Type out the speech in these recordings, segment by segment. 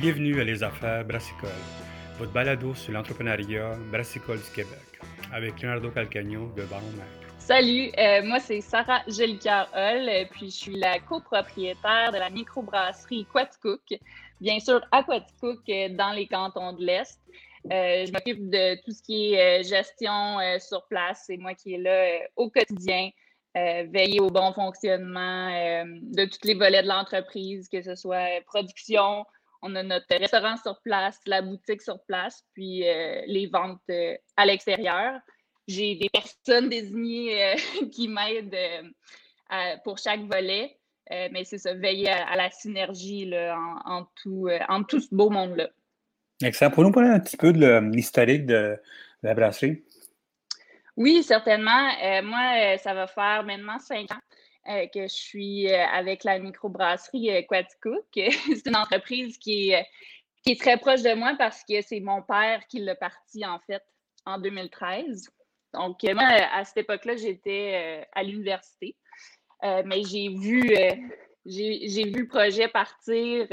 Bienvenue à Les Affaires Brassicole, votre balado sur l'entrepreneuriat brassicole du Québec, avec Leonardo Calcagno de Baron Mac. Salut, euh, moi c'est Sarah Jolicoeur-Hall, euh, puis je suis la copropriétaire de la microbrasserie Quaticook, bien sûr à euh, dans les cantons de l'Est. je m'occupe de tout ce qui est gestion sur place, c'est moi qui est là au quotidien. veiller au bon fonctionnement de tous les volets de l'entreprise, que ce soit production, on a notre restaurant sur place, la boutique sur place, puis euh, les ventes euh, à l'extérieur. J'ai des personnes désignées euh, qui m'aident pour chaque volet, mais c'est ça, veiller à, la synergie en, tout, en tout ce beau monde-là. Excellent. Pour nous parler un petit peu de l'historique de, la brasserie? Oui, certainement. moi, ça va faire maintenant cinq ans euh, que je suis euh, avec la microbrasserie euh, Quaticook. c'est une entreprise qui est, très proche de moi parce que c'est mon père qui l'a parti en fait en 2013. Donc, moi, à cette époque-là, j'étais à l'université. mais j'ai vu, j'ai vu le projet partir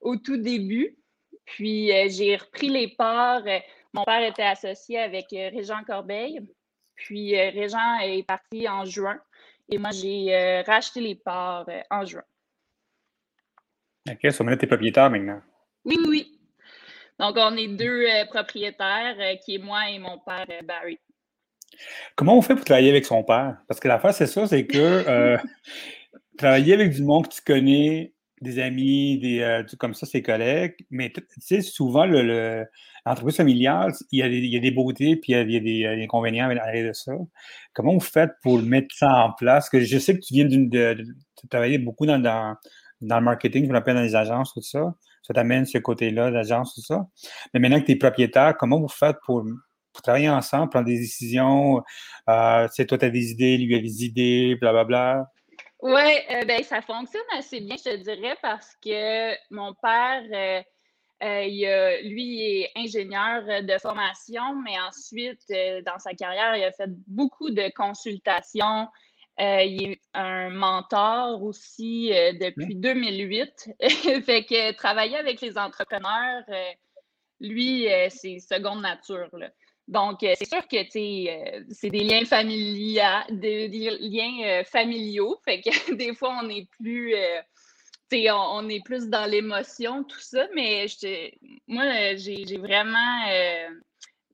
au tout début. Puis, j'ai repris les parts. mon père était associé avec Régent Corbeil. Puis, Régent est parti en juin. Et moi, j'ai euh, racheté les parts euh, en juin. OK, ça tu es propriétaire maintenant. Oui, oui, oui. Donc, on est deux euh, propriétaires, qui est moi et mon père Barry. Comment on fait pour travailler avec son père? Parce que l'affaire, c'est ça, c'est que travailler avec du monde que tu connais, des amis, des, comme ça, ses collègues, mais tu sais, souvent, le, l'entreprise familiale, il y, a des, il y, a des, beautés, puis il y a, des, inconvénients avec de ça. Comment vous faites pour mettre ça en place? Que je sais que tu viens d'une, de, travailler beaucoup dans, dans, le marketing, je m'appelle dans les agences, tout ça. Ça t'amène ce côté-là, l'agence, tout ça. Mais maintenant que tu es propriétaire, comment vous faites pour, travailler ensemble, prendre des décisions? Euh, tu toi, tu as des idées, lui a des idées, blablabla. Oui, euh, ben, ça fonctionne assez bien, je te dirais, parce que mon père, euh, euh, il lui, il est ingénieur de formation, mais ensuite, dans sa carrière, il a fait beaucoup de consultations. il est un mentor aussi depuis 2008. fait que travailler avec les entrepreneurs, lui, c'est seconde nature. Là. Donc, euh, c'est sûr que euh, c'est des liens familiaux, des, liens euh, familiaux. Fait que des fois, on est plus, on, on, est plus dans l'émotion, tout ça. Mais je, moi, j'ai vraiment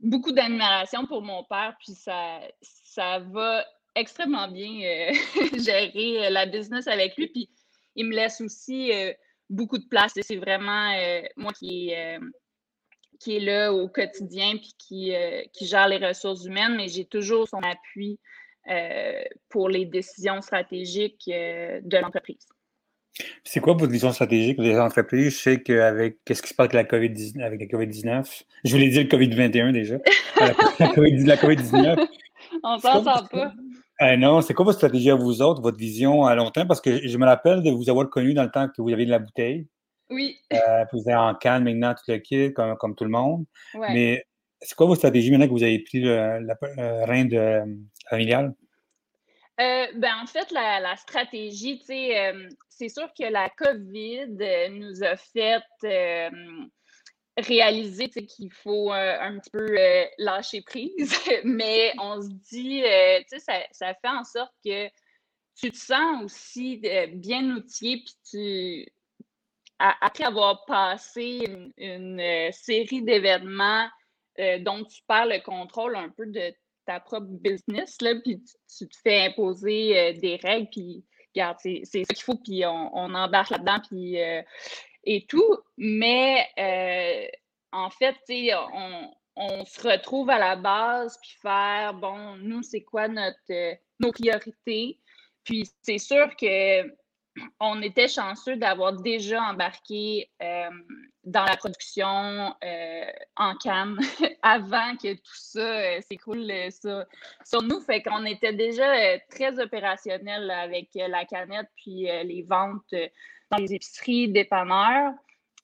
beaucoup d'admiration pour mon père, puis ça, ça va extrêmement bien gérer la business avec lui. Puis il me laisse aussi beaucoup de place. C'est vraiment moi qui qui est là au quotidien puis qui, euh, qui gère les ressources humaines, mais j'ai toujours son appui euh, pour les décisions stratégiques euh, de l'entreprise. C'est quoi votre vision stratégique les entreprises? Je sais qu'avec qu'est-ce qui se passe avec la COVID-19, avec la COVID-19, je voulais dire le COVID-21 déjà, la COVID-19. On s'en sort pas. non, c'est quoi votre stratégie à vous autres, votre vision à long terme? Parce que je me rappelle de vous avoir connu dans le temps que vous aviez de la bouteille. Oui. Euh, vous êtes en canne maintenant, tout le kit, comme, comme tout le monde. Mais c'est quoi vos stratégies maintenant que vous avez pris le, rein de, euh, familial? Euh, ben, en fait, la, stratégie, euh, c'est sûr que la COVID nous a fait réaliser qu'il faut un petit peu lâcher prise, mais on se dit, ça, ça fait en sorte que tu te sens aussi bien outillé, puis tu, après avoir passé une, euh, série d'événements euh, dont tu perds le contrôle un peu de ta propre business, là, puis tu, te fais imposer euh, des règles, puis regarde, c'est ça qu'il faut, puis on, embarque là-dedans, puis et tout. Mais en fait, on, on se retrouve à la base, puis faire, bon, nous, c'est quoi notre, nos priorités? Puis c'est sûr que on était chanceux d'avoir déjà embarqué euh, dans la production euh, en canne avant que tout ça euh, s'écoule sur nous. Fait qu'on était déjà très opérationnel avec la canette puis les ventes dans les épiceries, dépanneurs.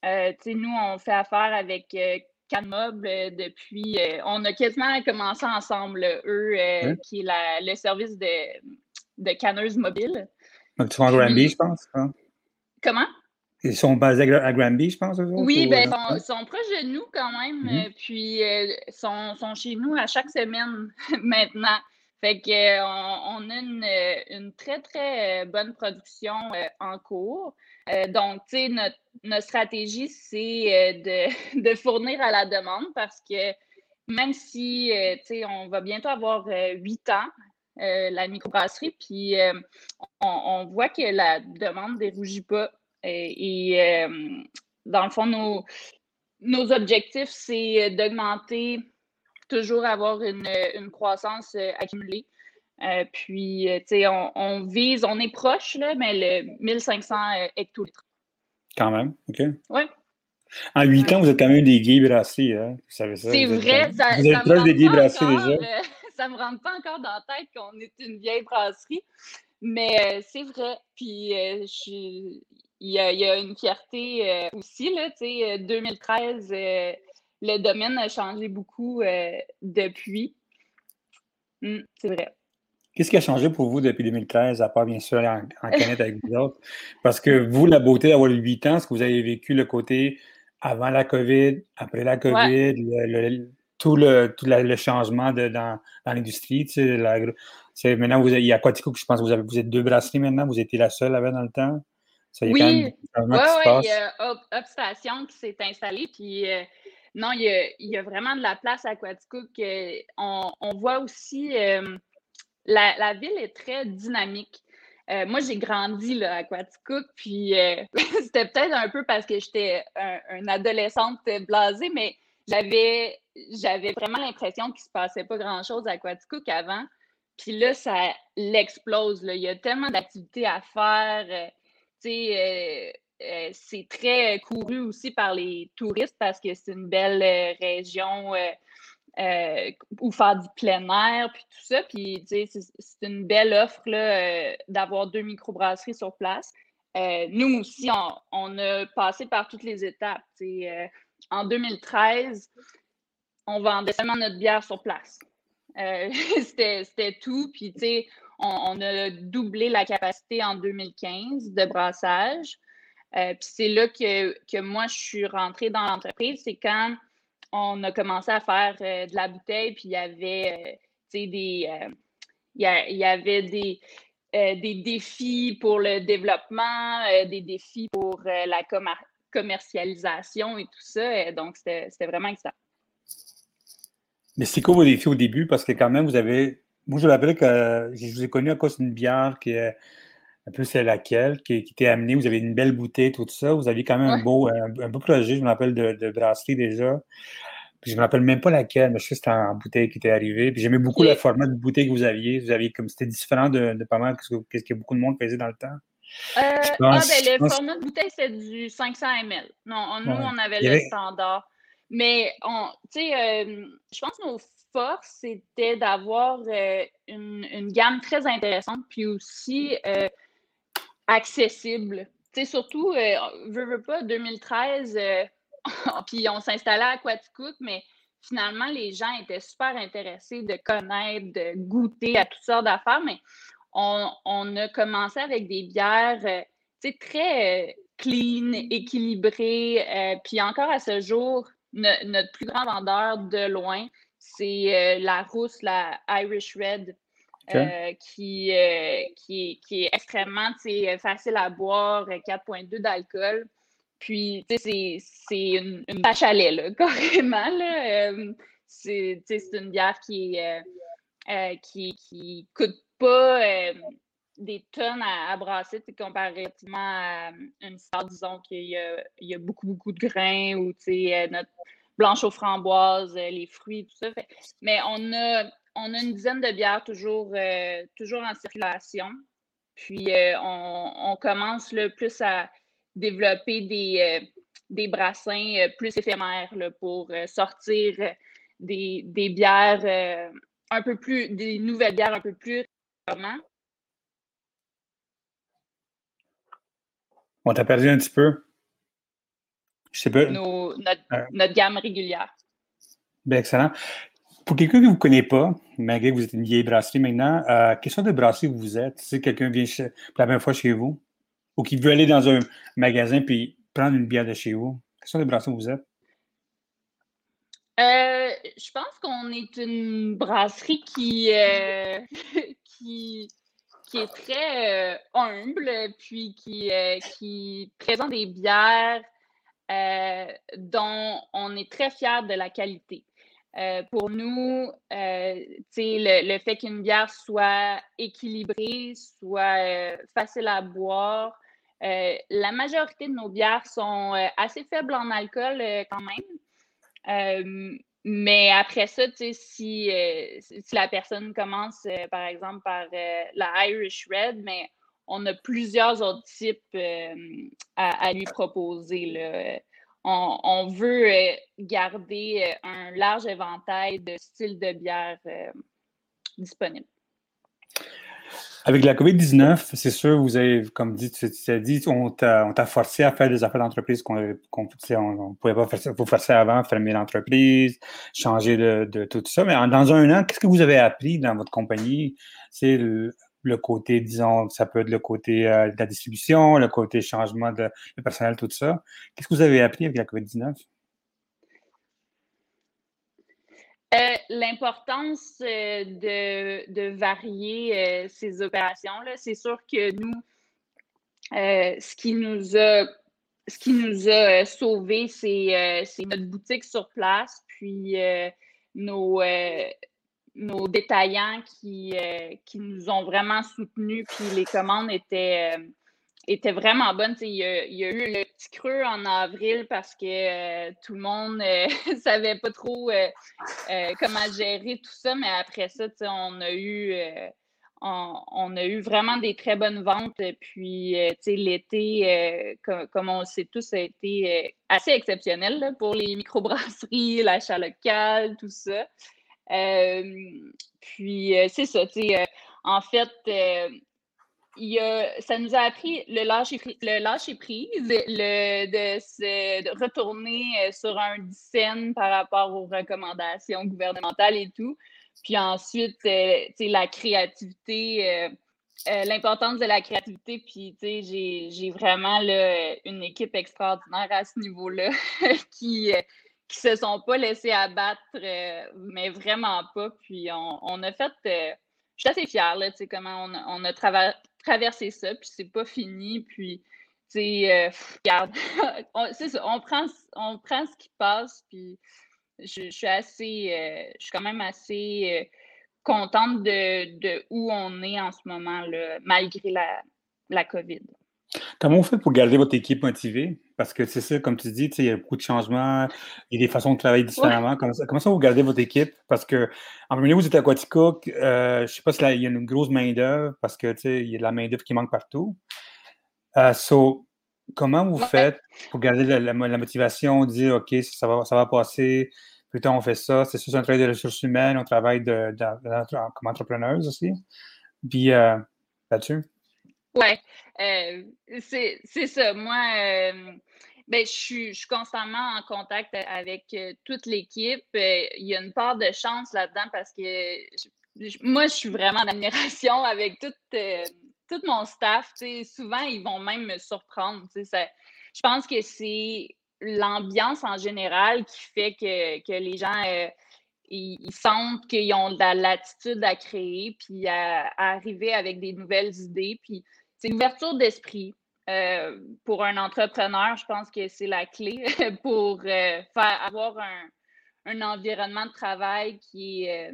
nous, on fait affaire avec Canmob depuis. on a quasiment commencé ensemble, eux, qui est le service de, de canneuse mobile. Donc, tu vas en Granby, je pense. Hein? Comment? Ils sont basés à Granby, je pense. oui, ben, ils sont, proches de nous quand même. Mm-hmm. puis, ils sont, sont, chez nous à chaque semaine maintenant. Fait qu'on on a une, une, très, très bonne production en cours. donc, tu sais, notre, notre, stratégie, c'est de, de, fournir à la demande parce que même si, tu sais, on va bientôt avoir huit ans, la microbrasserie, puis on, voit que la demande ne dérougit pas. et dans le fond, nos, nos objectifs, c'est d'augmenter toujours avoir une, une croissance euh, accumulée. Euh, puis, euh, tu sais, on, on, vise, on est proche, là, mais le 1500 hectolitres. Quand même, OK. Oui. En huit ans, vous êtes quand même des gays brassés, hein? Vous savez ça? C'est vrai. Ça, vous êtes proche des gays brassés déjà. Ça me rentre pas encore dans la tête qu'on est une vieille brasserie, mais c'est vrai. Puis, il y, a, y, a une fierté aussi, là, tu sais, 2013 le domaine a changé beaucoup euh, depuis. Hum, c'est vrai. Qu'est-ce qui a changé pour vous depuis 2013, à part bien sûr en, en connaître avec vous autres? Parce que vous, la beauté d'avoir 8 ans, est-ce que vous avez vécu le côté avant la COVID, après la COVID, tout, le, tout le changement de, dans, dans l'industrie? Tu sais, maintenant, vous, il y a Quatico, je pense que vous, avez, vous êtes deux brasseries maintenant, vous étiez la seule avant dans le temps? Ça y oui, ouais, il y a Upstation qui s'est installée, puis euh, non, il y, a, vraiment de la place à Quaticook. On, on voit aussi, euh, la, ville est très dynamique. Euh, moi, j'ai grandi là, à Quaticook, puis c'était peut-être un peu parce que j'étais une adolescente blasée, mais j'avais, j'avais vraiment l'impression qu'il se passait pas grand-chose à Quaticook avant. Puis là, ça l'explose. Il y a tellement d'activités à faire. tu sais, euh, c'est très couru aussi par les touristes parce que c'est une belle euh, région euh, où faire du plein air, puis tout ça. Puis, c'est une belle offre d'avoir deux microbrasseries sur place. nous aussi, on, a passé par toutes les étapes. En 2013, on vendait seulement notre bière sur place. C'était tout. Puis, on, on, a doublé la capacité en 2015 de brassage. Euh, puis c'est là que, moi, je suis rentrée dans l'entreprise. C'est quand on a commencé à faire euh, de la bouteille, puis il y avait, euh, des, il y, avait des, des défis pour le développement, des défis pour la commercialisation et tout ça. donc, c'était vraiment excitant. Mais c'est quoi vos défis au début? Parce que quand même, vous avez... Moi, je me rappelle que je vous ai connu à cause d'une bière qui est un peu c'est laquelle, qui, qui t'est amené. Vous avez une belle bouteille, tout ça. Vous aviez quand même un, beau, un, beau projet, je me rappelle, de, brasserie déjà. Puis je me rappelle même pas laquelle, mais je sais que c'était en bouteille qui était arrivé. Puis j'aimais beaucoup le format de bouteille que vous aviez. Vous aviez comme c'était différent de, pas mal qu'est-ce que beaucoup de monde faisait dans le temps. Euh, ah, ben, le format de bouteille, c'est du 500 ml. Non, nous, on avait le standard. Mais, tu sais, euh, je pense que nos forces, c'était d'avoir euh, une, une, gamme très intéressante, puis aussi accessible. Tu sais, surtout, veux, veux pas, 2013, euh, puis on s'installait à Quaticook, mais finalement, les gens étaient super intéressés de connaître, de goûter à toutes sortes d'affaires, mais on, on, a commencé avec des bières, euh, très clean, équilibrées, puis encore à ce jour, notre plus grand vendeur de loin, c'est la rousse, la Irish Red. Euh, qui, euh, qui, qui, est extrêmement facile à boire, 4,2 d'alcool. Puis, c'est une, une tâche à lait, carrément. Là. Euh, c'est une bière qui qui, qui coûte pas des tonnes à, brasser comparativement à une sorte, disons qu'il y, a beaucoup, beaucoup de grains ou notre blanche aux framboises, les fruits, tout ça. mais on a on a une dizaine de bières toujours, euh, toujours en circulation. Puis euh, on, commence le plus à développer des, euh, des brassins plus éphémères pour sortir des, bières un peu plus, des nouvelles bières un peu plus régulièrement. On t'a perdu un petit peu? Je sais pas. notre, gamme régulière. Bien, excellent. Pour quelqu'un que vous ne connaissez pas, malgré que vous êtes une vieille brasserie maintenant, euh, quelle sorte de brasserie vous êtes? Si quelqu'un vient pour la première fois chez vous, ou qui veut aller dans un magasin puis prendre une bière de chez vous? Quelle sorte de brasserie vous êtes? Euh, je pense qu'on est une brasserie qui, euh, qui, qui, est très euh, humble, puis qui, qui présente des bières dont on est très fier de la qualité. pour nous, le, le, fait qu'une bière soit équilibrée, soit facile à boire, la majorité de nos bières sont assez faibles en alcool quand même. Euh, mais après ça, si, euh, si la personne commence, euh, par exemple, par la Irish Red, mais on a plusieurs autres types à, lui proposer. On, on, veut garder un large éventail de styles de bière disponibles. Avec la COVID-19, c'est sûr, vous avez, comme dit, tu, as dit, on t'a forcé à faire des affaires d'entreprise qu'on ne pouvait pas faire, vous forcer avant, fermer l'entreprise, changer de, tout ça. Mais dans un an, qu'est-ce que vous avez appris dans votre compagnie? C'est le, côté, disons, ça peut être le côté euh, de la distribution, le côté changement de personnel, tout ça. Qu'est-ce que vous avez appris avec la COVID-19? Euh, l'importance euh, de, varier euh, ces opérations-là, c'est sûr que nous, ce qui nous a ce qui nous a sauvés, c'est notre boutique sur place, puis nos, nos détaillants qui, qui nous ont vraiment soutenus, puis les commandes étaient était vraiment bonne. Il y, a, il y, a, eu le petit creux en avril parce que euh, tout le monde ne euh, savait pas trop euh, comment gérer tout ça, mais après ça, on a eu on, a eu vraiment des très bonnes ventes. Puis l'été, comme, on le sait tous, a été assez exceptionnel pour les microbrasseries, l'achat local, tout ça. puis c'est ça, en fait, ça nous a appris le lâcher, le lâcher prise, le, de, retourner euh, sur un scène par rapport aux recommandations gouvernementales et tout. Puis ensuite, euh, la créativité, euh, l'importance de la créativité. Puis, j'ai vraiment une équipe extraordinaire à ce niveau-là qui qui se sont pas laissés abattre, mais vraiment pas. Puis on, a fait, je suis assez fière, là, comment on, on a travaillé traverser ça, puis c'est pas fini, puis, tu sais, euh, regarde, c'est ça, on prend, on prend ce qui passe, puis je, suis assez, euh, je suis quand même assez euh, contente de, de, où on est en ce moment, là, malgré la, la COVID. Comment vous faites pour garder votre équipe motivée? Parce que c'est ça, comme tu dis, il y a beaucoup de changements, il y a des façons de travailler différemment. Comment, ça, vous gardez votre équipe? Parce que, en premier lieu, vous êtes à Quaticook, euh, je ne sais pas s'il y a une grosse main-d'œuvre, parce que il y a de la main-d'œuvre qui manque partout. Euh, comment vous faites pour garder la, motivation, dire OK, ça va, ça va passer, plus tard on fait ça? C'est sûr, c'est un travail de ressources humaines, on travaille de, comme entrepreneuse aussi. Puis euh, là-dessus. Oui, euh, c'est ça. Moi, euh, ben, je, suis, je suis constamment en contact avec euh, toute l'équipe. il y a une part de chance là-dedans parce que moi, je suis vraiment en admiration avec tout, mon staff. Souvent, ils vont même me surprendre. Je pense que c'est l'ambiance en général qui fait que, que les gens ils, sentent qu'ils ont de la latitude à créer, puis à, arriver avec des nouvelles idées. Puis c'est l'ouverture d'esprit. Euh, pour un entrepreneur, je pense que c'est la clé pour euh, faire avoir un, environnement de travail qui est, euh,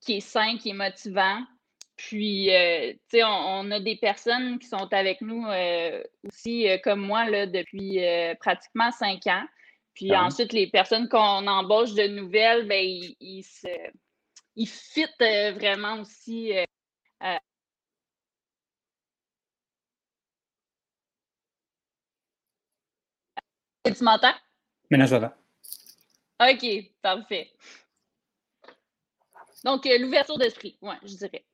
qui est sain, qui est motivant. Puis, tu sais, on, a des personnes qui sont avec nous aussi, comme moi, là, depuis pratiquement cinq ans. Puis ah ensuite, les personnes qu'on embauche de nouvelles, ben, ils, ils, se, ils fitent vraiment aussi Tu m'entends? Maintenant, je OK, parfait. Donc, euh, l'ouverture d'esprit, oui, je dirais.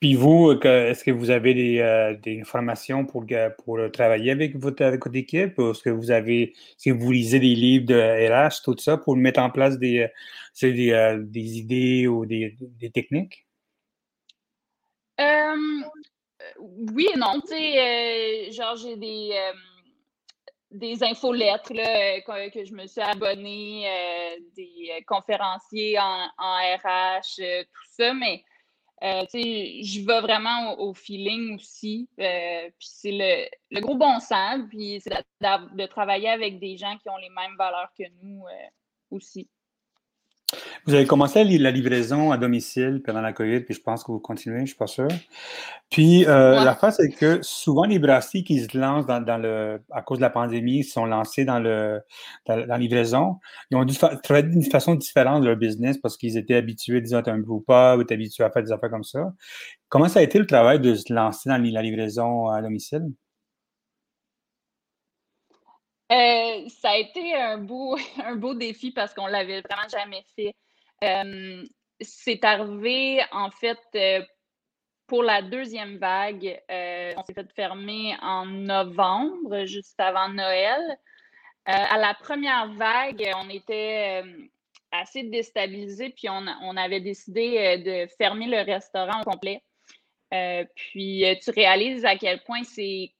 Puis vous, est-ce que vous avez des, euh, informations pour, pour travailler avec votre, équipe? Est-ce que vous avez, si vous lisez des livres de RH, tout ça, pour mettre en place des, euh, des, idées ou des, techniques? oui et non. Tu sais, genre, j'ai des des infolettres là, que, que, je me suis abonnée, des conférenciers en, en RH, tout ça, mais euh, je vais vraiment au, feeling aussi. Euh, puis c'est le, le, gros bon sens, puis c'est de, travailler avec des gens qui ont les mêmes valeurs que nous euh, aussi. Vous avez commencé la livraison à domicile pendant la COVID, puis je pense que vous continuez, je ne suis pas sûr. Puis euh, la face, c'est que souvent les brasseries qui se lancent dans, le, à cause de la pandémie, sont lancés dans, le, dans, la livraison, ils ont dû travailler d'une façon différente de leur business parce qu'ils étaient habitués, disons, à un groupe ou étaient habitués à faire des affaires comme ça. Comment ça a été le travail de se lancer dans la livraison à domicile? Euh, ça a été un beau, un beau défi parce qu'on ne l'avait vraiment jamais fait. Euh, c'est arrivé, en fait, euh, pour la deuxième vague. on s'est fait fermer en novembre, juste avant Noël. à la première vague, on était assez déstabilisé, puis on, avait décidé de fermer le restaurant au complet. puis tu réalises à quel point c'est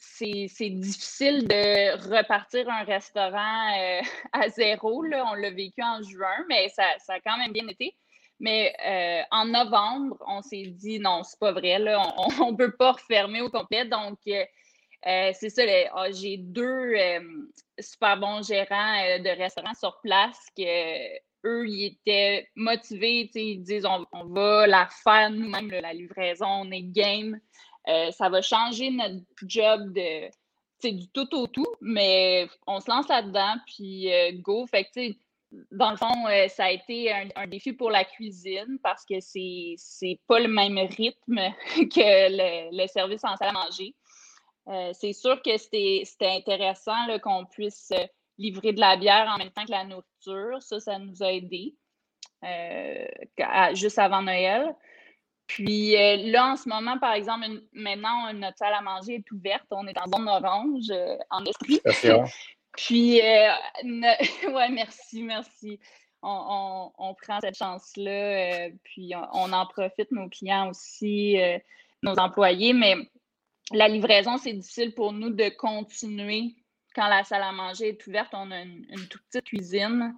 c'est difficile de repartir un restaurant euh, à zéro. Là. On l'a vécu en juin, mais ça, a quand même bien été. Mais euh, en novembre, on s'est dit non, c'est pas vrai, là, on ne peut pas refermer au complet. Donc, euh, c'est ça, ah, j'ai deux super bons gérants de restaurants sur place que eux, ils étaient motivés, ils disent on, on va la faire nous-mêmes, la livraison, on est game. Euh, ça va changer notre job de du tout au tout, mais on se lance là-dedans, puis euh, go. Fait dans le fond, euh, ça a été un, défi pour la cuisine parce que c'est, c'est pas le même rythme que le, service en salle à manger. c'est sûr que c'était, intéressant qu'on puisse livrer de la bière en même temps que la nourriture. Ça, ça nous a aidés juste avant Noël. Puis euh, là, en ce moment, par exemple, maintenant, notre salle à manger est ouverte. On est en zone orange euh, en esprit. Puis, euh, ouais, merci, merci. On, prend cette chance-là. puis, on, en profite, nos clients aussi, nos employés. Mais la livraison, c'est difficile pour nous de continuer quand la salle à manger est ouverte. On a une, une toute petite cuisine.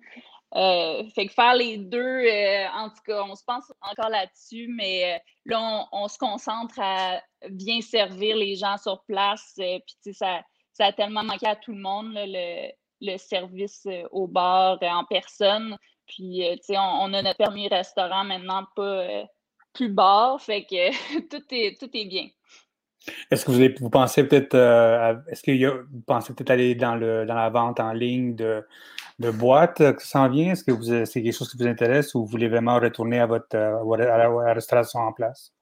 Euh, fait que faire les deux, euh, en tout cas, on se pense encore là-dessus, mais euh, là, on, se concentre à bien servir les gens sur place. Puis, ça, ça a tellement manqué à tout le monde, le, service au bar en personne. Puis, sais, on, a notre permis restaurant maintenant, pas plus bar. Fait que tout, est, tout est bien. Est-ce que vous, vous pensez peut-être peut-être aller dans, le, dans la vente en ligne de, de boîtes qui s'en vient? Est-ce que c'est quelque chose qui vous intéresse ou vous voulez vraiment retourner à votre à la, restauration en place?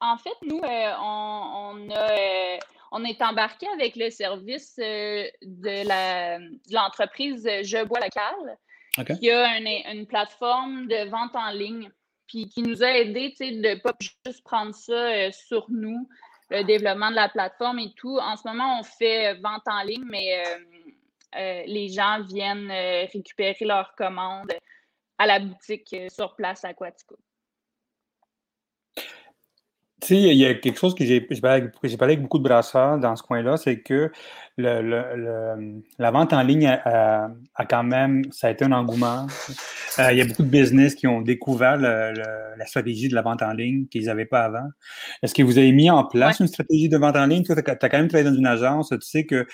en fait, nous, euh, on, a, on, est embarqué avec le service euh, de l'entreprise Je bois local, qui a une, plateforme de vente en ligne, puis qui nous a aidé de ne pas juste prendre ça euh, sur nous, le développement de la plateforme et tout. En ce moment, on fait euh, vente en ligne, mais euh, euh, les gens viennent récupérer leurs commandes à la boutique sur place à Quatico. Tu sais, il y a quelque chose que j'ai parlé, avec beaucoup de brasseurs dans ce coin-là, c'est que le, la vente en ligne a, quand même, ça a été un engouement. Euh, il y a beaucoup de business qui ont découvert la stratégie de la vente en ligne qu'ils n'avaient pas avant. Est-ce que vous avez mis en place une stratégie de vente en ligne? Tu as, quand même travaillé dans une agence, tu sais que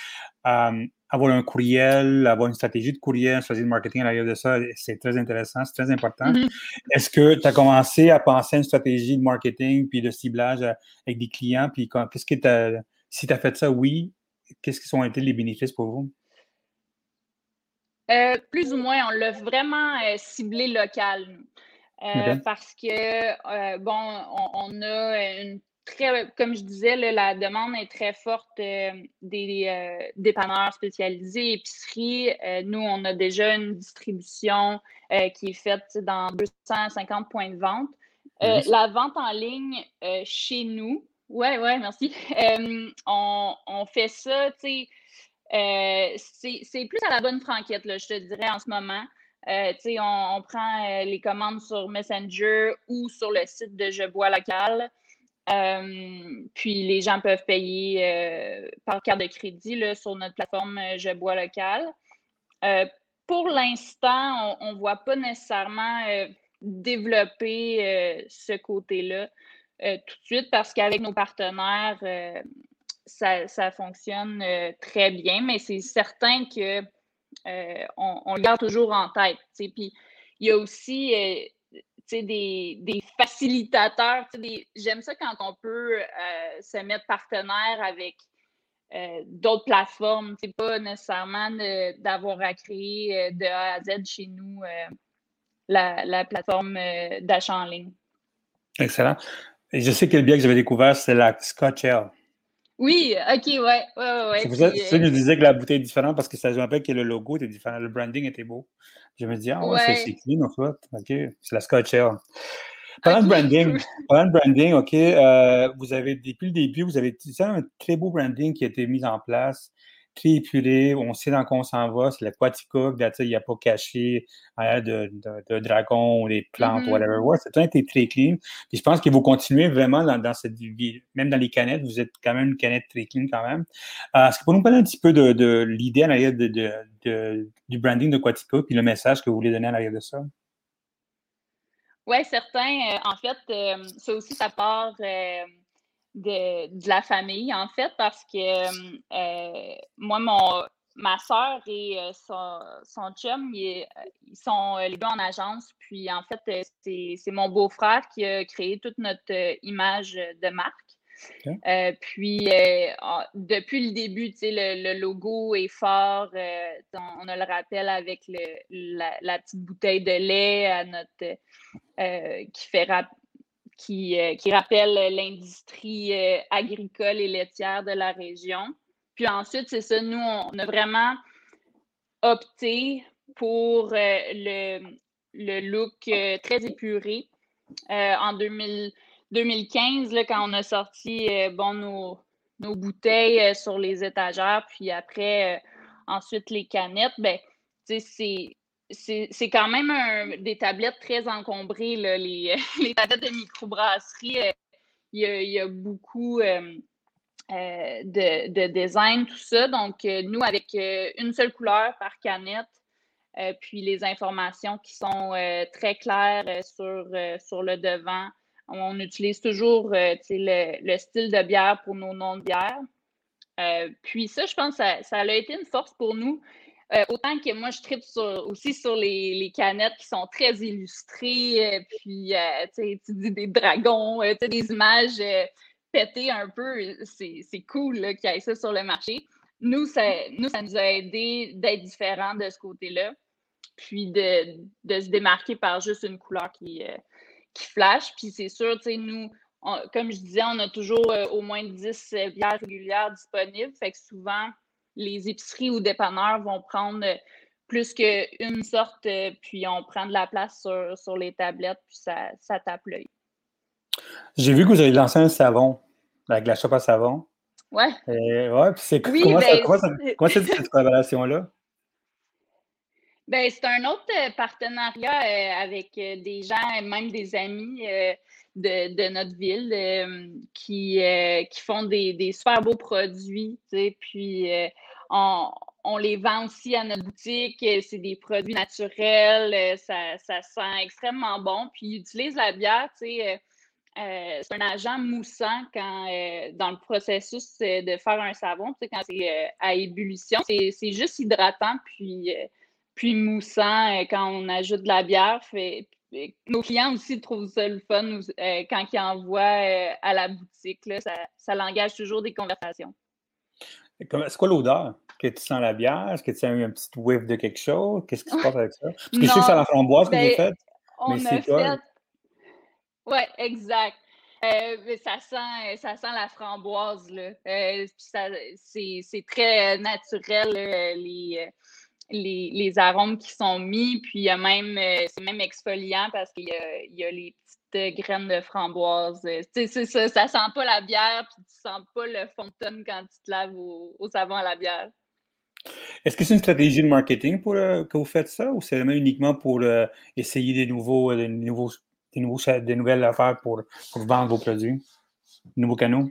euh, avoir un courriel, avoir une stratégie de courriel, une stratégie de marketing à l'arrière de ça, c'est très intéressant, c'est très important. Mm-hmm. Est-ce que tu as commencé à penser à une stratégie de marketing puis de ciblage avec des clients? Puis qu'est-ce que tu si tu as fait ça, oui, qu'est-ce qui sont été les bénéfices pour vous? Euh, plus ou moins, on l'a vraiment euh, ciblé local. Euh, parce que, bon, on, a une très, comme je disais, la demande est très forte des dépanneurs spécialisés, épiceries. nous, on a déjà une distribution qui est faite dans 250 points de vente. la vente en ligne chez nous, ouais, ouais, merci. on, on, fait ça, tu sais euh, c'est plus à la bonne franquette, là, je te dirais, en ce moment. on, prend les commandes sur Messenger ou sur le site de Je bois local. Puis les gens peuvent payer par carte de crédit là, sur notre plateforme Je bois local. pour l'instant, on ne voit pas nécessairement développer ce côté-là tout de suite parce qu'avec nos partenaires, ça, fonctionne euh, très bien, mais c'est certain que euh, on, le garde toujours en tête. Puis il y a aussi euh, des, des, facilitateurs. J'aime ça quand on peut se mettre partenaire avec d'autres plateformes. C'est pas nécessairement d'avoir à créer de A à Z chez nous la, plateforme d'achat en ligne. Excellent. Et je sais que le bien que j'avais découvert, c'est la Scotch oui, ok, ouais, ouais, ouais. C'est pour ça, que je euh, disais que la bouteille est différente parce que ça je me rappelle que le logo était différent, le branding était beau. Je me dis, ah ouais, c'est clean en fait. Ok, c'est la Scotch Air. Parlant de branding, parlant de branding, ok, euh, vous avez, depuis le début, vous avez un très beau branding qui a été mis en place très épuré, on sait dans quoi on s'en va, c'est l'aquatica, il n'y a pas caché de, de, de dragons ou des plantes, mm-hmm. whatever. Ouais, c'est tout été très clean. Puis je pense que vous continuez vraiment dans, dans cette vie, même dans les canettes, vous êtes quand même une canette très clean quand même. Euh, est-ce que vous nous parler un petit peu de, de l'idée à l'arrière de, du branding de Quatica, puis le message que vous voulez donner à l'arrière de ça? Oui, certain. Euh, en fait, ça aussi, ça part de, la famille, en fait, parce que euh, moi, mon, ma soeur et euh, son, chum, ils, sont euh, les deux en agence. Puis, en fait, c'est mon beau-frère qui a créé toute notre image de marque. puis, depuis le début, le, le, logo est fort. On, a le rappel avec le, la, petite bouteille de lait à notre, qui fait qui, euh, qui rappelle l'industrie euh, agricole et laitière de la région. Puis ensuite, c'est ça, nous, on a vraiment opté pour euh, le, le, look très épuré. en 2015, là, quand on a sorti bon, nos, nos bouteilles sur les étagères, puis après, ensuite les canettes, ben, c'est c'est quand même des tablettes très encombrées, les, les, tablettes de microbrasserie. Euh, il y, a, beaucoup euh, euh, de, de, design, tout ça. Donc, nous, avec une seule couleur par canette, puis les informations qui sont très claires sur, sur le devant. On utilise toujours le, le, style de bière pour nos noms de bière. puis ça, je pense que ça, ça, a été une force pour nous. Euh, autant que moi, je tripe aussi sur les, canettes qui sont très illustrées, euh, puis euh, tu dis des dragons, des images pétées un peu, c'est cool qu'il y ait ça sur le marché. Nous, ça nous, ça nous a aidé d'être différents de ce côté-là, puis de, se démarquer par juste une couleur qui, qui flash. Puis c'est sûr, nous, comme je disais, on a toujours au moins 10 bières régulières disponibles, fait que souvent, les épiceries ou dépanneurs vont prendre plus qu'une sorte, puis on prend de la place sur, les tablettes, puis ça, ça tape l'œil. J'ai vu que vous avez lancé un savon, avec la chope à savon. Ouais. ouais, puis c'est comment, ça, ben, comment, cette collaboration-là? Ben, c'est un autre euh, partenariat euh, avec euh, des gens, même des amis de, notre ville qui, qui font des, des, super beaux produits, puis on, les vend aussi à notre boutique. Euh, c'est des produits naturels. Euh, ça, sent extrêmement bon. Puis ils utilisent la bière. Euh, c'est un agent moussant dans le processus de faire un savon, quand c'est à ébullition. C'est juste hydratant puis, puis moussant quand on ajoute de la bière. Fait, nos clients aussi trouvent ça le fun quand ils envoient à la boutique. ça, ça l'engage toujours des conversations. C'est quoi l'odeur? que tu sens la bière? Est-ce que tu eu un petit whiff de quelque chose? Qu'est-ce qui se passe avec ça? Parce que je sais que c'est la framboise que vous ben, faite. On mais a fait. Oui, exact. Euh, ça, sent, ça sent la framboise. Là. Euh, c'est très naturel, les, les, les, arômes qui sont mis. Puis il y a même, c'est même exfoliant parce qu'il y, y a, les graines de framboise. Euh, c'est ça, ça sent pas la bière, puis tu sens pas le fond de tonne quand tu te laves au, savon à la bière. Est-ce que c'est une stratégie de marketing pour, que vous faites ça ou c'est vraiment uniquement pour essayer des nouveaux, des nouveaux, des, nouveaux, des nouvelles affaires pour, pour, vendre vos produits, nouveaux canaux?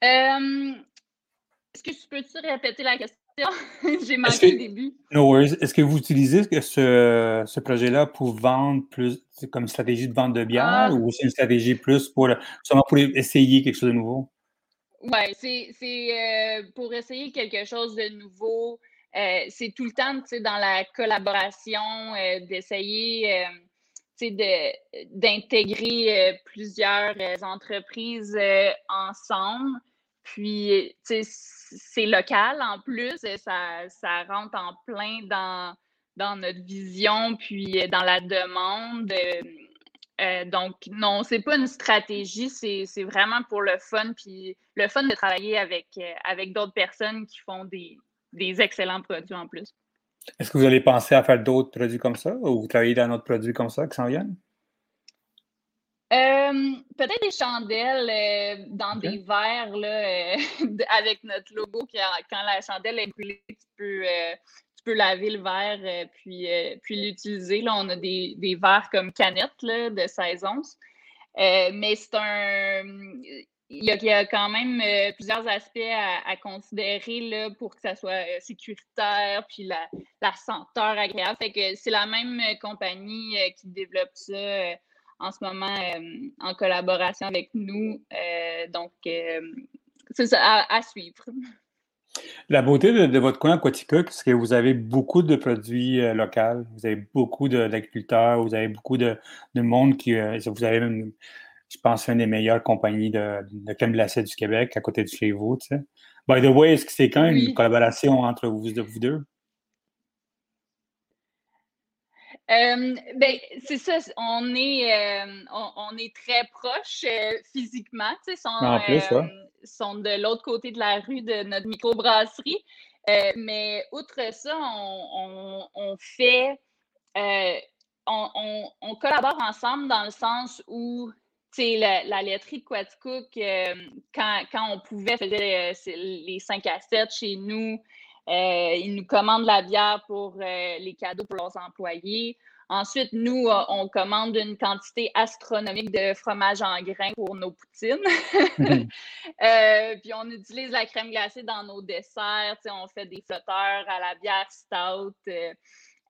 Est-ce que tu peux-tu répéter la question? J'ai manqué le début. No Est-ce que vous utilisez ce, ce projet-là pour vendre plus, comme stratégie de vente de bière ah. ou c'est une stratégie plus pour, pour essayer quelque chose de nouveau? Oui, c'est euh, pour essayer quelque chose de nouveau. Euh, c'est tout le temps dans la collaboration euh, d'essayer d'intégrer plusieurs entreprises ensemble. Puis, c'est local en plus, ça, ça, rentre en plein dans, notre vision, puis dans la demande. Euh, donc, non, c'est pas une stratégie, c'est vraiment pour le fun, puis le fun de travailler avec, euh, avec d'autres personnes qui font des, excellents produits en plus. Est-ce que vous allez penser à faire d'autres produits comme ça ou vous travaillez dans d'autres produits comme ça qui s'en viennent? Euh, peut-être des chandelles dans des verres là, avec notre logo. quand la chandelle est brûlée, tu peux, tu peux laver le verre euh, puis, euh, puis l'utiliser. Là, on a des, des verres comme canettes là, de 16 onces. Euh, mais c'est un. Il y, a, quand même plusieurs aspects à, considérer là, pour que ça soit sécuritaire, puis la, la senteur agréable. Fait que c'est la même compagnie qui développe ça en ce moment en collaboration avec nous. donc, c'est ça à suivre. La beauté de, votre coin Aquatica, c'est que vous avez beaucoup de produits euh, locaux, vous avez beaucoup d'agriculteurs, vous avez beaucoup de, monde qui. Euh, vous avez même, je pense, une des meilleures compagnies de, de crème glacée du Québec à côté de chez vous. Tu sais. By the way, est-ce que c'est quand même une collaboration entre vous, vous deux? Euh, ben, c'est ça, on est, euh, on, est très proches euh, physiquement. Ils sont, sont de l'autre côté de la rue de notre microbrasserie. mais outre ça, on, on fait. On, collabore ensemble dans le sens où la, la laiterie de Quaticook, quand, quand on pouvait, faisait les 5 à 7 chez nous. Euh, ils nous commandent la bière pour euh, les cadeaux pour leurs employés. Ensuite, nous, euh, on commande une quantité astronomique de fromage en grains pour nos poutines. Mhm. puis on utilise la crème glacée dans nos desserts. on fait des flotteurs à la bière stout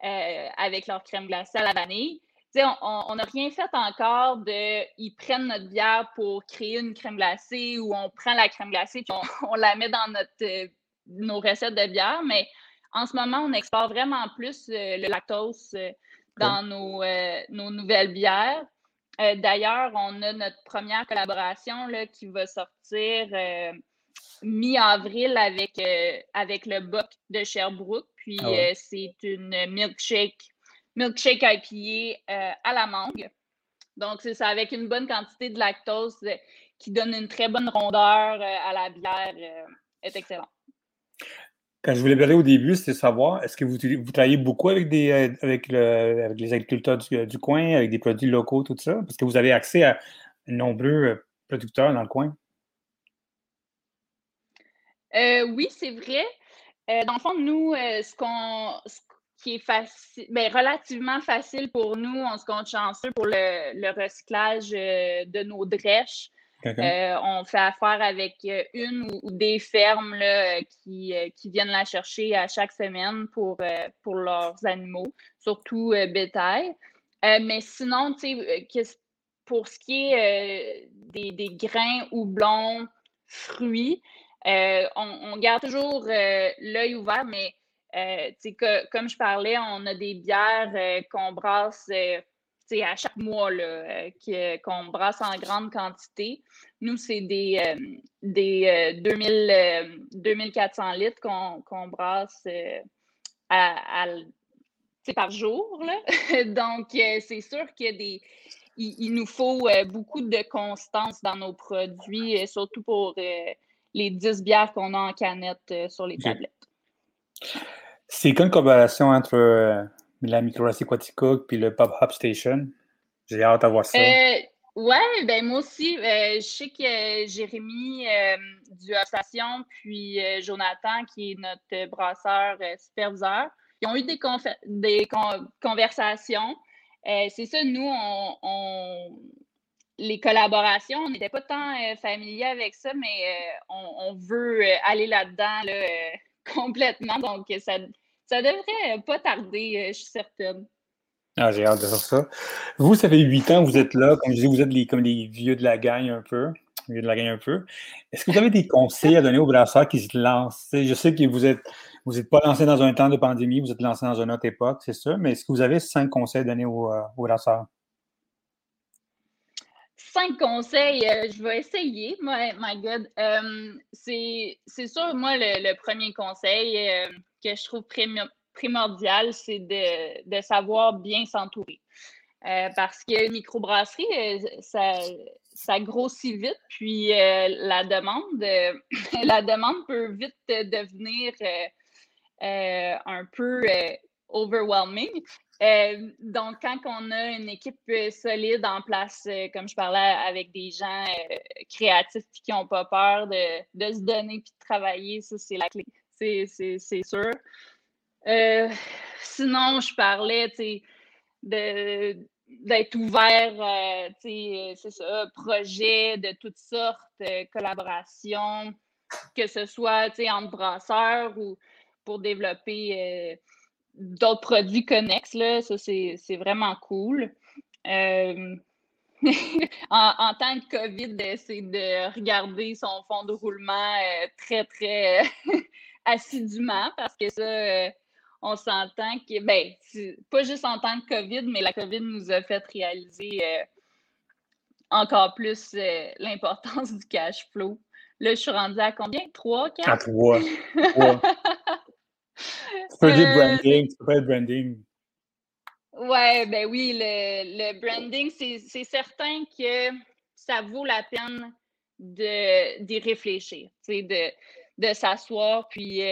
avec leur crème glacée à la vanille. on n'a rien fait encore de. Ils prennent notre bière pour créer une crème glacée ou on prend la crème glacée et on, la met dans notre nos recettes de bière, mais en ce moment, on exporte vraiment plus euh, le lactose euh, dans nos, euh, nos, nouvelles bières. D'ailleurs, on a notre première collaboration là, qui va sortir mi-avril avec, avec le Boc de Sherbrooke. Puis ah c'est une milkshake, milkshake IPA à la mangue. Donc, c'est ça, avec une bonne quantité de lactose qui donne une très bonne rondeur à la bière. est excellent. Quand je voulais parler au début, c'était savoir, est-ce que vous, travaillez beaucoup avec, euh, les agriculteurs du, coin, avec des produits locaux, tout ça? Parce que vous avez accès à nombreux euh, producteurs dans le coin. Euh, oui, c'est vrai. dans le fond, nous, ce, qui est ben, relativement facile pour nous, on se compte chanceux pour le, le recyclage de nos drèches. Euh, on fait affaire avec euh, une ou, des fermes euh, qui, viennent la chercher à chaque semaine pour, leurs animaux, surtout bétail. mais sinon, pour ce qui est des, des, grains, houblons, fruits, on, garde toujours l'œil ouvert, mais que, comme je parlais, on a des bières qu'on brasse à chaque mois euh, qu'on brasse en grande quantité. Nous, c'est des, euh, des 2000, 2400 euh, litres qu'on brasse à, par jour. Donc, c'est sûr qu'il des. Il, nous faut beaucoup de constance dans nos produits, surtout pour les 10 bières qu'on a en canette sur les tablettes. C'est une collaboration entre la microbrasserie puis le Pop Hop Station. J'ai hâte d'avoir ça. Euh, Ouais, ben moi aussi, euh, je sais que Jérémy euh, du Station, puis euh, Jonathan, qui est notre brasseur superviseur, ils ont eu des, des conversations. c'est ça, nous, on, les collaborations, on n'était pas tant familiers avec ça, mais on, veut aller là-dedans complètement. Donc, ça, ça devrait pas tarder, je suis certaine. Ah, j'ai hâte de voir ça. Vous, ça fait huit ans que vous êtes là. Comme je dis, vous êtes les, comme les vieux de la gang un peu. Vieux de la gang un peu. Est-ce que vous avez des conseils à donner aux brasseurs qui se lancent? Je sais que vous êtes vous n'êtes pas lancé dans un temps de pandémie, vous êtes lancé dans une autre époque, c'est sûr, mais est-ce que vous avez cinq conseils à donner aux, euh, aux brasseurs? Cinq conseils, euh, je vais essayer. My, my God. Euh, c'est sûr, moi, le, premier conseil que je trouve primordial, c'est de, savoir bien s'entourer. Euh, parce qu'une microbrasserie, euh, ça, ça grossit vite, puis euh, la demande, la demande peut vite devenir un peu overwhelming. donc, quand on a une équipe solide en place, comme je parlais avec des gens créatifs qui n'ont pas peur de, de, se donner puis de travailler, ça, c'est la clé. C'est sûr. Euh, sinon, je parlais, d'être ouvert, euh, c'est ça, projets de toutes sortes, euh, collaborations, que ce soit entre brasseurs ou pour développer d'autres produits connexes. Là, ça, c'est vraiment cool. en, en, temps de COVID, c'est de regarder son fond de roulement très, très assidûment parce que ça, on s'entend que, ben, pas juste en temps de COVID, mais la COVID nous a fait réaliser euh, encore plus euh, l'importance du cash flow. Là, je suis rendue à combien? Trois, quatre? À trois. Tu peux dire euh, branding, tu peux branding. Ouais, ben oui, le, branding, c'est certain que ça vaut la peine d'y réfléchir, de, de s'asseoir, puis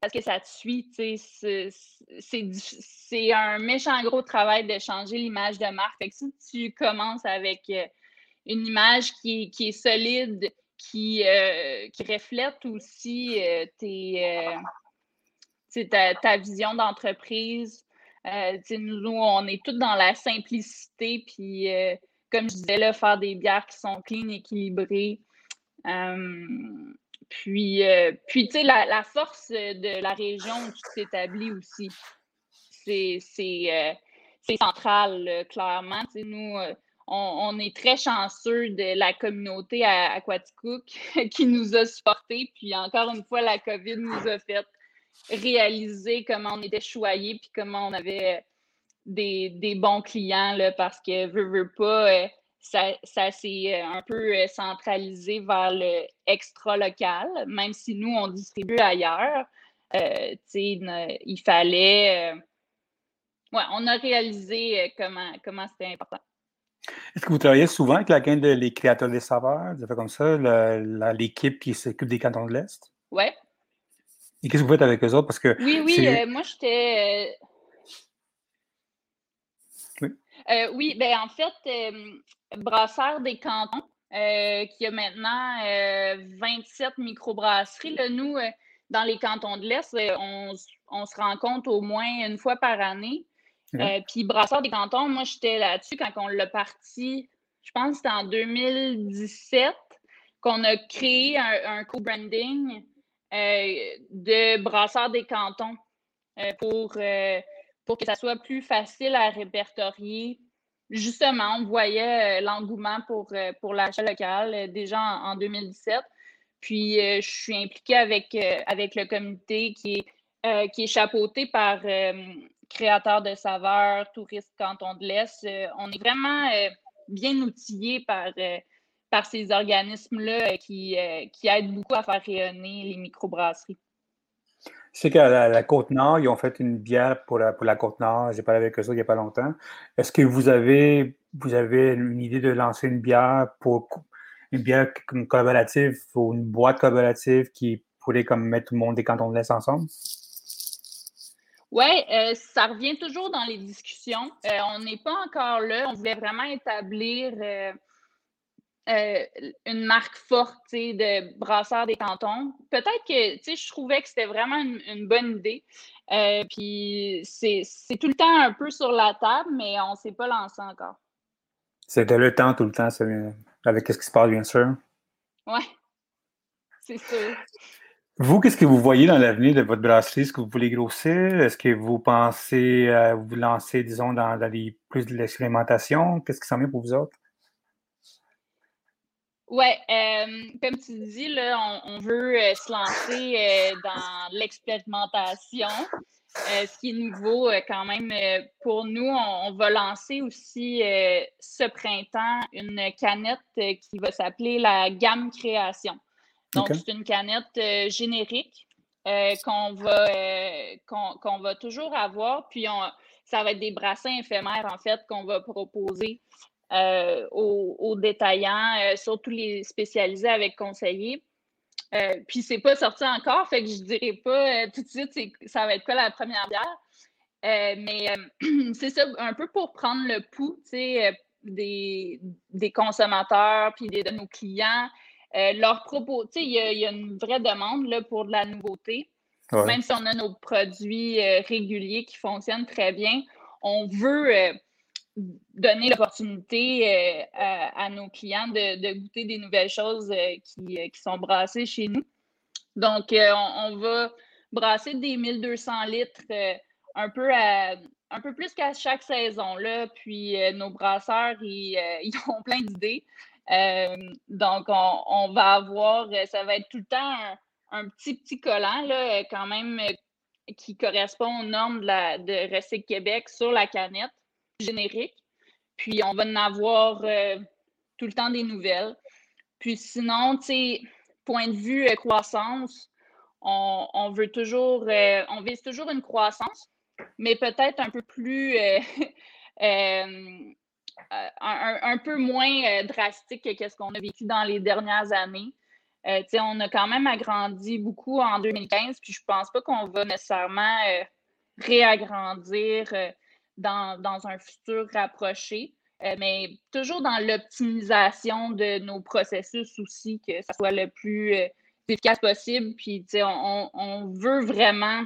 parce que ça te suit, c'est un méchant gros travail de changer l'image de marque. Si tu commences avec euh, une image qui est, solide, qui, euh, qui reflète aussi euh, ta, ta, vision d'entreprise, nous, on est tous dans la simplicité, puis comme je disais, là, faire des bières qui sont clean, équilibrées. Puis, euh, puis tu sais, la, force de la région où tu t'établis aussi, c'est euh, central, clairement. Nous, euh, on, est très chanceux de la communauté à, à qui nous a supportés. Puis encore une fois, la COVID nous a fait réaliser comment on était choyés puis comment on avait des, des bons clients là, parce que veut, veut pas ça, s'est euh, un peu euh, centralisé vers le extra local, même si nous, on distribue ailleurs. Euh, il fallait. ouais, on a réalisé comment, comment c'était important. Est-ce que vous travaillez souvent avec la gang des créateurs des saveurs, des comme ça, l'équipe qui s'occupe des cantons de l'Est? Oui. Et qu'est-ce que vous faites avec eux autres? Parce que oui, oui, moi j'étais. Oui. oui, ben en fait, brasseur des cantons, euh, qui a maintenant 27 euh, microbrasseries. Là, nous, euh, dans les cantons de l'Est, on, se rencontre au moins une fois par année. puis brasseur des cantons, moi, j'étais là-dessus quand on l'a parti, je pense que c'était en 2017 qu'on a créé un, co-branding de brasseur des cantons pour, pour que ça soit plus facile à répertorier justement, on voyait euh, l'engouement pour, euh, pour l'achat local euh, déjà en, 2017. Puis, je suis impliquée avec, avec le comité qui est, qui est chapeauté par créateurs de saveurs, touristes canton de l'Est. on est vraiment bien outillés par, par ces organismes-là qui, qui aident beaucoup à faire rayonner les microbrasseries. Je sais qu'à la, Côte-Nord, ils ont fait une bière pour la, pour la Côte-Nord. J'ai parlé avec eux il n'y a pas longtemps. Est-ce que vous avez, vous avez une idée de lancer une bière pour une bière collaborative ou une boîte collaborative qui pourrait comme mettre tout le monde des cantons de l'Est ensemble? Oui, euh, ça revient toujours dans les discussions. Euh, on n'est pas encore là. On voulait vraiment établir euh, une marque forte de brasseur des cantons. Peut-être que je trouvais que c'était vraiment une, bonne idée. puis c'est tout le temps un peu sur la table, mais on ne s'est pas lancé encore. C'était le temps tout le temps, avec ce qui se passe, bien sûr. Oui, c'est sûr. Vous, qu'est-ce que vous voyez dans l'avenir de votre brasserie? Est-ce que vous voulez grossir? Est-ce que vous pensez vous lancer, disons, dans, plus de l'expérimentation? Qu'est-ce qui s'en vient pour vous autres? Oui, euh, comme tu dis, là, on, veut euh, se lancer euh, dans l'expérimentation. ce qui est nouveau quand même pour nous, on, va lancer aussi ce printemps une canette qui va s'appeler la gamme création. Donc, c'est une canette générique qu'on va, qu'on, va toujours avoir. Puis, ça va être des brassins éphémères, en fait, qu'on va proposer aux, détaillants, surtout les spécialisés avec conseillers. puis, c'est pas sorti encore, fait que je dirais pas tout de suite ça va être quoi la première bière. mais c'est ça, un peu pour prendre le pouls des, des consommateurs puis de nos clients. Euh, leur propos, tu sais, il y, a une vraie demande là, pour de la nouveauté. Même si on a nos produits euh, réguliers qui fonctionnent très bien, on veut euh, donner l'opportunité à, nos clients de, goûter des nouvelles choses qui, sont brassées chez nous. Donc, on, va brasser des 1200 litres un peu un peu plus qu'à chaque saison. Là. Puis nos brasseurs, ils, ils ont plein d'idées. Euh, donc, on, va avoir, euh, ça va être tout le temps un, petit, petit collant, là, quand même, euh, qui correspond aux normes de, de Québec sur la canette générique. Puis, on va en avoir tout le temps des nouvelles. Puis, sinon, tu sais, point de vue croissance, on, veut toujours, on vise toujours une croissance, mais peut-être un peu plus euh, un, peu moins euh, drastique que ce qu'on a vécu dans les dernières années. Euh, on a quand même agrandi beaucoup en 2015, puis je pense pas qu'on va nécessairement réagrandir dans, un futur rapproché, mais toujours dans l'optimisation de nos processus aussi, que ça soit le plus efficace possible. Puis, on, on, veut vraiment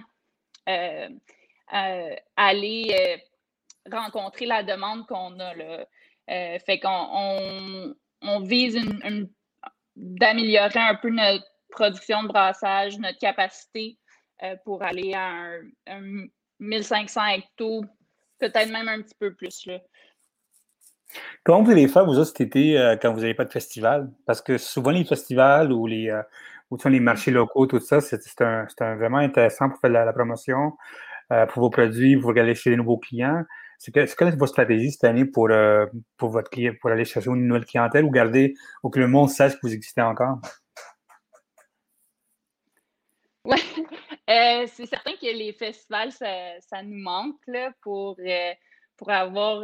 aller rencontrer la demande qu'on a. Là. Euh, fait qu'on on, vise d'améliorer un peu notre production de brassage, notre capacité euh, pour aller à un, 1500 hectos, peut-être même un petit peu plus. Là. Comment vous allez faire, vous autres, cet été, euh, quand vous n'avez pas de festival? Parce que souvent, les festivals ou les, ou les marchés locaux, tout ça, c'est vraiment intéressant pour faire la, promotion pour vos produits, pour aller chez les nouveaux clients. C'est quelle est votre stratégie cette année pour, euh, pour, votre, pour aller chercher une nouvelle clientèle ou garder ou que le monde sache que vous existez encore? Oui, euh, c'est certain que les festivals, ça, nous manque pour, euh, pour avoir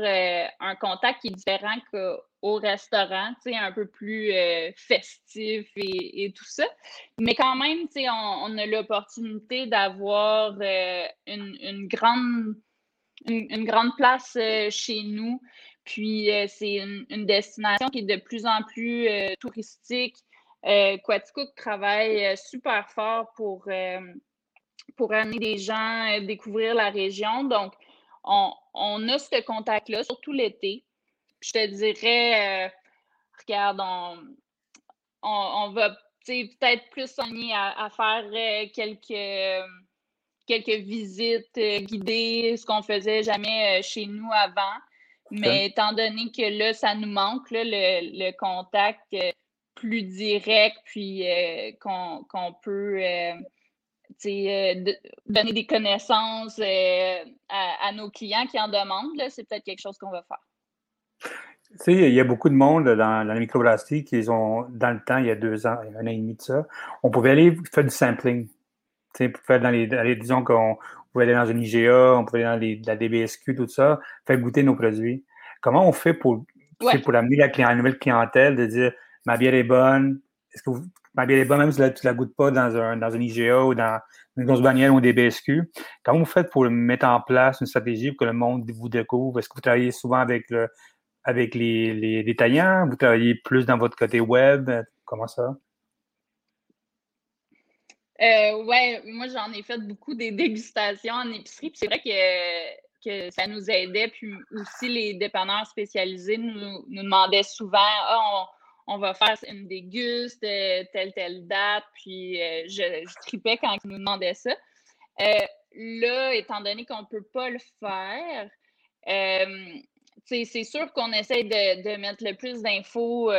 un contact qui est différent qu'au restaurant, un peu plus festif et, tout ça. Mais quand même, on, on a l'opportunité d'avoir une, grande une, grande place euh, chez nous. Puis euh, c'est une, destination qui est de plus en plus euh, touristique. Quaticook travaille super fort pour, pour amener des gens à découvrir la région. Donc, on, a ce contact-là, surtout l'été. Je te dirais, regarde, on, va peut-être plus soigner à, faire quelques quelques visites euh, guidées, ce qu'on faisait jamais euh, chez nous avant. Mais étant donné que là, ça nous manque, le, contact euh, plus direct, puis qu'on peut donner des connaissances à, nos clients qui en demandent, c'est peut-être quelque chose qu'on va faire. Tu sais, il y a beaucoup de monde dans, la microbrasserie qui ont, dans le temps, il y a deux ans, un an et demi de ça, on pouvait aller faire du sampling pour faire dans les, disons qu'on pouvait aller dans une IGA, on pouvait aller dans la DBSQ, tout ça, faire goûter nos produits. Comment on fait pour, pour amener la, nouvelle clientèle de dire ma bière est bonne? Est-ce que vous, les bonnes, même si tu ne la goûtes pas dans un, dans un IGA ou dans une grosse bannière ou des BSQ. Comment vous faites pour mettre en place une stratégie pour que le monde vous découvre? Est-ce que vous travaillez souvent avec, le, avec les, les détaillants? Vous travaillez plus dans votre côté web? Comment ça? Euh, ouais, moi j'en ai fait beaucoup des dégustations en épicerie. c'est vrai que, que, ça nous aidait. Puis aussi les dépanneurs spécialisés nous, nous demandaient souvent ah, on, va faire une déguste, euh, telle, telle date. Puis euh, je, tripais quand ils nous demandaient ça. Euh, là, étant donné qu'on ne peut pas le faire, c'est sûr qu'on essaie de, mettre le plus d'infos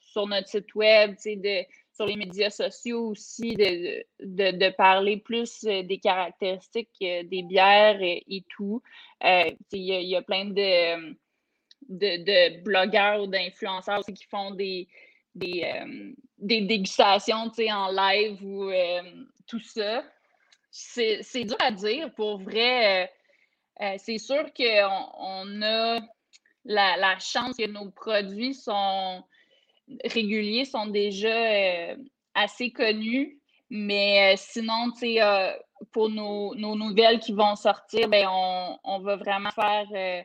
sur notre site web, de sur les médias sociaux aussi, de, de, parler plus euh, des caractéristiques euh, des bières et, tout. Euh, il y, a plein de, de, blogueurs ou d'influenceurs qui font des, des, des dégustations en live ou tout ça. C'est dur à dire. Pour vrai, c'est sûr qu'on on a la, chance que nos produits sont réguliers sont déjà euh, assez connus. Mais euh, sinon, euh, pour nos, nouvelles qui vont sortir, ben, on, va vraiment faire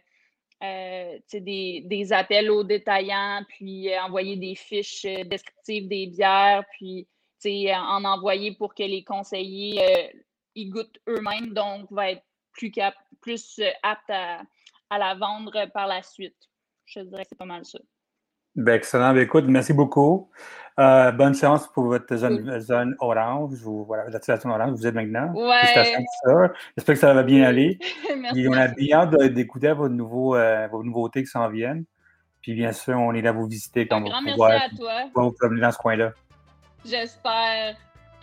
des, des, appels aux détaillants, puis envoyer des fiches descriptives des bières, puis en envoyer pour que les conseillers y goûtent eux-mêmes, donc va être plus, cap plus apte à, à la vendre par la suite. Je dirais que c'est pas mal ça. Ben, excellent. Ben, écoute, merci beaucoup. Euh, bonne séance pour votre zone, orange. Vous, voilà, la zone orange, vous êtes maintenant. Ouais. J'espère que ça va bien aller. on a bien hâte d'écouter vos, nouveaux, euh, vos nouveautés qui s'en viennent. Puis bien sûr, on est là vous visiter quand vous merci à toi. vous promener dans ce coin-là. J'espère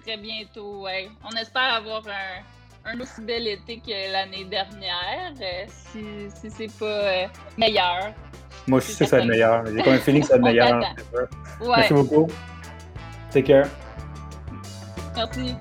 très bientôt, ouais. On espère avoir un, un aussi bel été que l'année dernière, euh, si, si c'est pas meilleur. Moi, je suis sûr que ça va être meilleur. J'ai comme un feeling que ça va être meilleur. Ouais. Merci beaucoup. Take care. Merci.